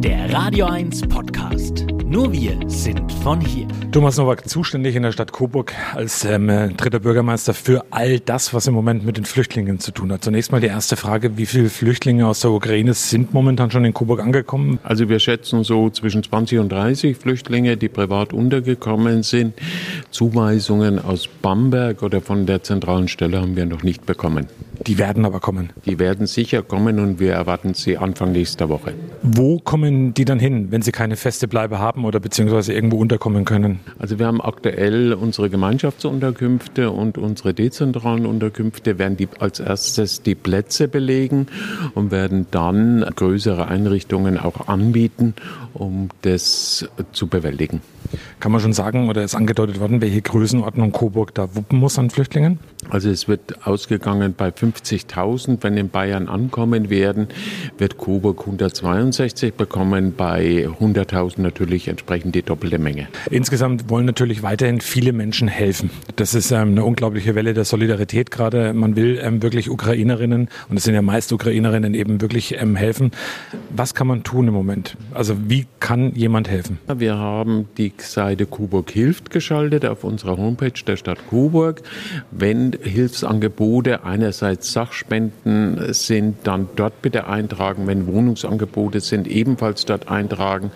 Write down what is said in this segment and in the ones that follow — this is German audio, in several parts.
Der Radio 1 Podcast. Nur wir sind von hier. Thomas Nowak, zuständig in der Stadt Coburg als ähm, dritter Bürgermeister für all das, was im Moment mit den Flüchtlingen zu tun hat. Zunächst mal die erste Frage, wie viele Flüchtlinge aus der Ukraine sind momentan schon in Coburg angekommen? Also wir schätzen so zwischen 20 und 30 Flüchtlinge, die privat untergekommen sind. Zuweisungen aus Bamberg oder von der zentralen Stelle haben wir noch nicht bekommen. Die werden aber kommen. Die werden sicher kommen und wir erwarten sie Anfang nächster Woche. Wo kommen die dann hin, wenn sie keine feste Bleibe haben oder beziehungsweise irgendwo unterkommen können? Also wir haben aktuell unsere Gemeinschaftsunterkünfte und unsere dezentralen Unterkünfte werden die als erstes die Plätze belegen und werden dann größere Einrichtungen auch anbieten, um das zu bewältigen. Kann man schon sagen oder ist angedeutet worden, welche Größenordnung Coburg da wuppen muss an Flüchtlingen? Also es wird ausgegangen bei 50.000. Wenn in Bayern ankommen werden, wird Coburg 162 bekommen, bei 100.000 natürlich entsprechend die doppelte Menge. Insgesamt wollen natürlich weiterhin viele Menschen helfen. Das ist ähm, eine unglaubliche Welle der Solidarität gerade. Man will ähm, wirklich Ukrainerinnen, und es sind ja meist Ukrainerinnen, eben wirklich ähm, helfen. Was kann man tun im Moment? Also wie kann jemand helfen? Wir haben die Seite Coburg hilft geschaltet auf unserer Homepage der Stadt Coburg. Wenn Hilfsangebote einerseits Sachspenden sind, dann dort bitte eintragen. Wenn Wohnungsangebote sind, ebenfalls dort eintragen.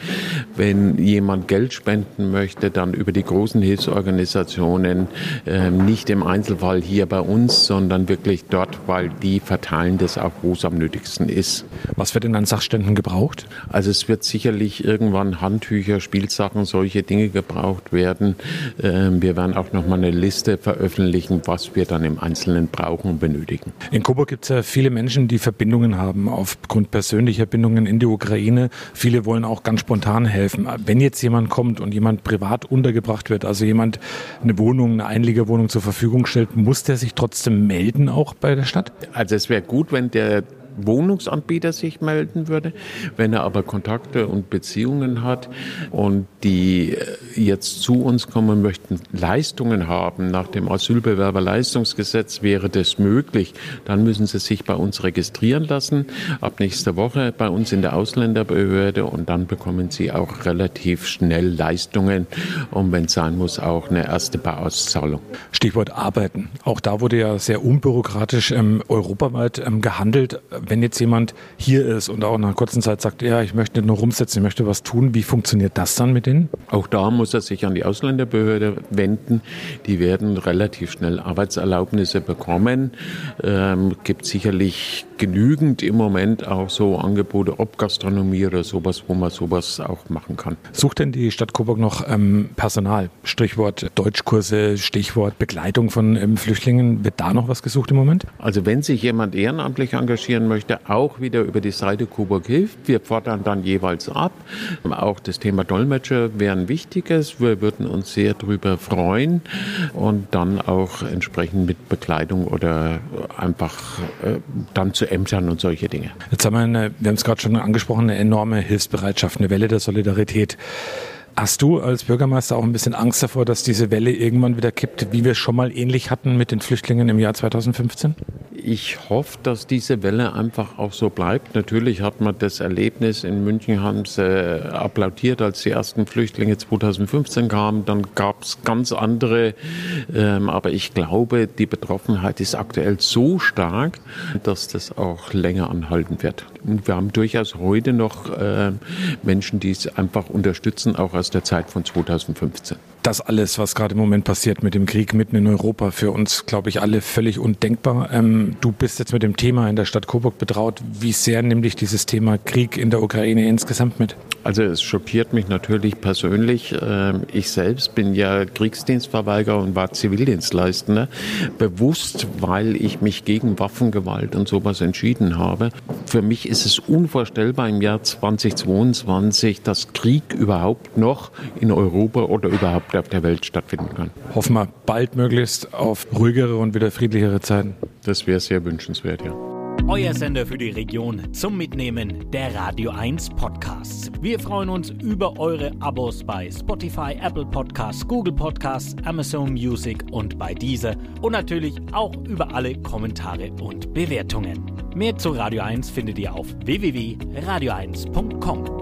Wenn jemand Geld spenden möchte, dann über die großen Hilfsorganisationen, äh, nicht im Einzelfall hier bei uns, sondern wirklich dort, weil die verteilen das auch, wo es am nötigsten ist. Was wird denn an Sachständen gebraucht? Also es wird sicherlich irgendwann Handtücher, Spielsachen, solche Dinge gebraucht werden. Ähm, wir werden auch noch mal eine Liste veröffentlichen, was wir dann im Einzelnen brauchen und benötigen. In Coburg gibt es ja viele Menschen, die Verbindungen haben aufgrund persönlicher Bindungen in die Ukraine. Viele wollen auch ganz spontan helfen. Wenn jetzt jemand kommt und jemand privat untergebracht wird, also jemand eine Wohnung, eine Einliegerwohnung zur Verfügung stellt, muss der sich trotzdem melden auch bei der Stadt? Also es wäre gut, wenn der Wohnungsanbieter sich melden würde. Wenn er aber Kontakte und Beziehungen hat und die äh, jetzt zu uns kommen möchten, Leistungen haben, nach dem Asylbewerberleistungsgesetz wäre das möglich, dann müssen sie sich bei uns registrieren lassen, ab nächster Woche bei uns in der Ausländerbehörde und dann bekommen sie auch relativ schnell Leistungen und wenn es sein muss, auch eine erste Bauauszahlung. Stichwort Arbeiten. Auch da wurde ja sehr unbürokratisch ähm, europaweit ähm, gehandelt wenn jetzt jemand hier ist und auch nach einer kurzen Zeit sagt, ja, ich möchte nur rumsetzen, ich möchte was tun, wie funktioniert das dann mit denen? Auch da muss er sich an die Ausländerbehörde wenden. Die werden relativ schnell Arbeitserlaubnisse bekommen. Ähm, gibt sicherlich genügend im Moment auch so Angebote, ob Gastronomie oder sowas, wo man sowas auch machen kann. Sucht denn die Stadt Coburg noch ähm, Personal? Strichwort Deutschkurse, Stichwort Begleitung von ähm, Flüchtlingen. Wird da noch was gesucht im Moment? Also wenn sich jemand ehrenamtlich engagieren möchte, auch wieder über die Seite Coburg hilft. Wir fordern dann jeweils ab. Auch das Thema Dolmetscher wäre ein wichtiges. Wir würden uns sehr darüber freuen und dann auch entsprechend mit Bekleidung oder einfach äh, dann zu Ämtern und solche Dinge. Jetzt haben wir, eine, wir haben es gerade schon angesprochen, eine enorme Hilfsbereitschaft, eine Welle der Solidarität. Hast du als Bürgermeister auch ein bisschen Angst davor, dass diese Welle irgendwann wieder kippt, wie wir schon mal ähnlich hatten mit den Flüchtlingen im Jahr 2015? Ich hoffe, dass diese Welle einfach auch so bleibt. Natürlich hat man das Erlebnis in München, haben sie äh, applaudiert, als die ersten Flüchtlinge 2015 kamen. Dann gab es ganz andere. Ähm, aber ich glaube, die Betroffenheit ist aktuell so stark, dass das auch länger anhalten wird. Und wir haben durchaus heute noch äh, Menschen, die es einfach unterstützen, auch aus der Zeit von 2015 das alles, was gerade im Moment passiert mit dem Krieg mitten in Europa, für uns, glaube ich, alle völlig undenkbar. Ähm, du bist jetzt mit dem Thema in der Stadt Coburg betraut. Wie sehr nimmt dich dieses Thema Krieg in der Ukraine insgesamt mit? Also es schockiert mich natürlich persönlich. Ähm, ich selbst bin ja Kriegsdienstverweigerer und war Zivildienstleistender. Bewusst, weil ich mich gegen Waffengewalt und sowas entschieden habe. Für mich ist es unvorstellbar im Jahr 2022, dass Krieg überhaupt noch in Europa oder überhaupt auf der Welt stattfinden kann. Hoffen wir bald möglichst auf ruhigere und wieder friedlichere Zeiten. Das wäre sehr wünschenswert, ja. Euer Sender für die Region zum Mitnehmen der Radio 1 Podcasts. Wir freuen uns über eure Abos bei Spotify, Apple Podcasts, Google Podcasts, Amazon Music und bei dieser und natürlich auch über alle Kommentare und Bewertungen. Mehr zu Radio 1 findet ihr auf www.radio1.com.